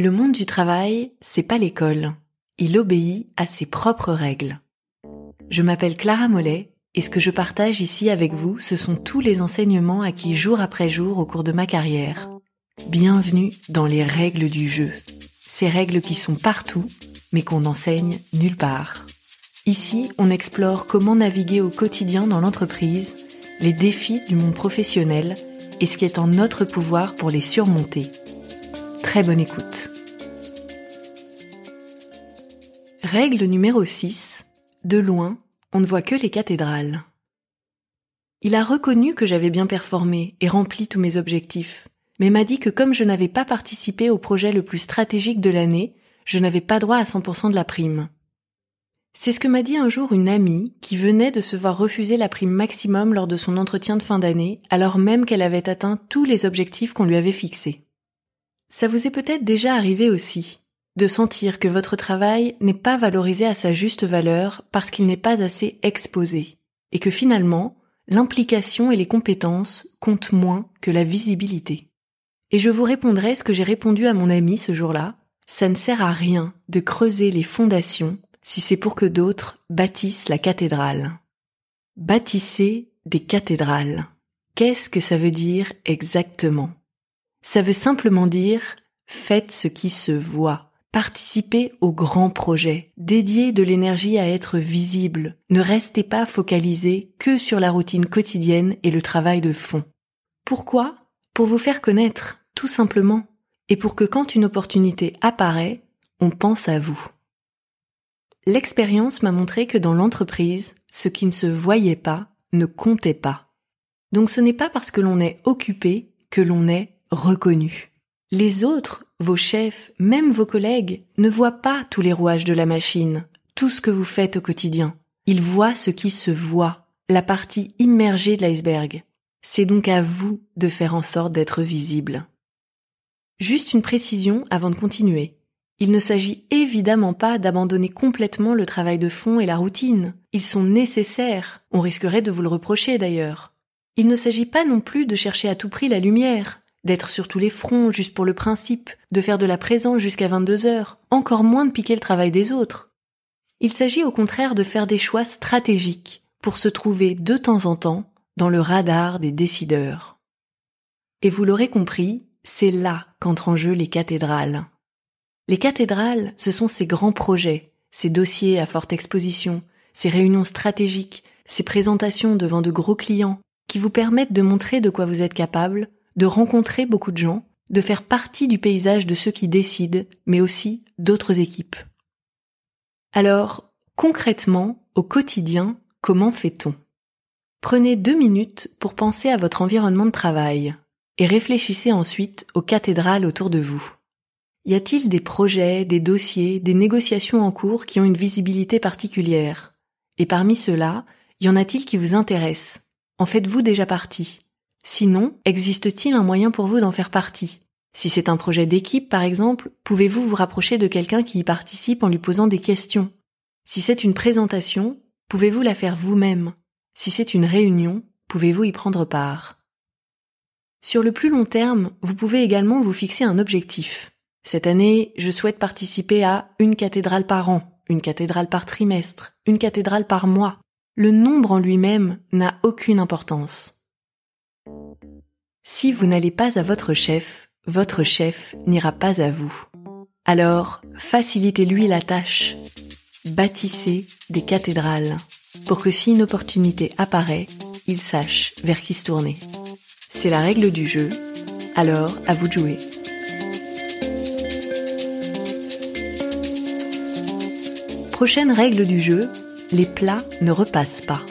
Le monde du travail, c'est pas l'école. Il obéit à ses propres règles. Je m'appelle Clara Mollet et ce que je partage ici avec vous, ce sont tous les enseignements acquis jour après jour au cours de ma carrière. Bienvenue dans les règles du jeu. Ces règles qui sont partout, mais qu'on n'enseigne nulle part. Ici, on explore comment naviguer au quotidien dans l'entreprise, les défis du monde professionnel et ce qui est en notre pouvoir pour les surmonter. Très bonne écoute. Règle numéro 6. De loin, on ne voit que les cathédrales. Il a reconnu que j'avais bien performé et rempli tous mes objectifs, mais m'a dit que comme je n'avais pas participé au projet le plus stratégique de l'année, je n'avais pas droit à 100% de la prime. C'est ce que m'a dit un jour une amie qui venait de se voir refuser la prime maximum lors de son entretien de fin d'année, alors même qu'elle avait atteint tous les objectifs qu'on lui avait fixés. Ça vous est peut-être déjà arrivé aussi, de sentir que votre travail n'est pas valorisé à sa juste valeur parce qu'il n'est pas assez exposé, et que finalement, l'implication et les compétences comptent moins que la visibilité. Et je vous répondrai ce que j'ai répondu à mon ami ce jour-là, ça ne sert à rien de creuser les fondations si c'est pour que d'autres bâtissent la cathédrale. Bâtissez des cathédrales. Qu'est-ce que ça veut dire exactement? Ça veut simplement dire faites ce qui se voit. Participez au grand projet. Dédiez de l'énergie à être visible. Ne restez pas focalisé que sur la routine quotidienne et le travail de fond. Pourquoi? Pour vous faire connaître, tout simplement. Et pour que quand une opportunité apparaît, on pense à vous. L'expérience m'a montré que dans l'entreprise, ce qui ne se voyait pas ne comptait pas. Donc ce n'est pas parce que l'on est occupé que l'on est reconnu. Les autres, vos chefs, même vos collègues, ne voient pas tous les rouages de la machine, tout ce que vous faites au quotidien. Ils voient ce qui se voit, la partie immergée de l'iceberg. C'est donc à vous de faire en sorte d'être visible. Juste une précision avant de continuer. Il ne s'agit évidemment pas d'abandonner complètement le travail de fond et la routine. Ils sont nécessaires. On risquerait de vous le reprocher d'ailleurs. Il ne s'agit pas non plus de chercher à tout prix la lumière, d'être sur tous les fronts juste pour le principe, de faire de la présence jusqu'à 22 heures, encore moins de piquer le travail des autres. Il s'agit au contraire de faire des choix stratégiques pour se trouver de temps en temps dans le radar des décideurs. Et vous l'aurez compris, c'est là qu'entrent en jeu les cathédrales. Les cathédrales, ce sont ces grands projets, ces dossiers à forte exposition, ces réunions stratégiques, ces présentations devant de gros clients, qui vous permettent de montrer de quoi vous êtes capable, de rencontrer beaucoup de gens, de faire partie du paysage de ceux qui décident, mais aussi d'autres équipes. Alors, concrètement, au quotidien, comment fait-on? Prenez deux minutes pour penser à votre environnement de travail et réfléchissez ensuite aux cathédrales autour de vous. Y a-t-il des projets, des dossiers, des négociations en cours qui ont une visibilité particulière? Et parmi ceux-là, y en a-t-il qui vous intéressent? En faites-vous déjà partie? Sinon, existe-t-il un moyen pour vous d'en faire partie? Si c'est un projet d'équipe, par exemple, pouvez-vous vous rapprocher de quelqu'un qui y participe en lui posant des questions? Si c'est une présentation, pouvez-vous la faire vous-même? Si c'est une réunion, pouvez-vous y prendre part? Sur le plus long terme, vous pouvez également vous fixer un objectif. Cette année, je souhaite participer à une cathédrale par an, une cathédrale par trimestre, une cathédrale par mois. Le nombre en lui-même n'a aucune importance. Si vous n'allez pas à votre chef, votre chef n'ira pas à vous. Alors, facilitez-lui la tâche. Bâtissez des cathédrales pour que si une opportunité apparaît, il sache vers qui se tourner. C'est la règle du jeu, alors à vous de jouer. Prochaine règle du jeu, les plats ne repassent pas.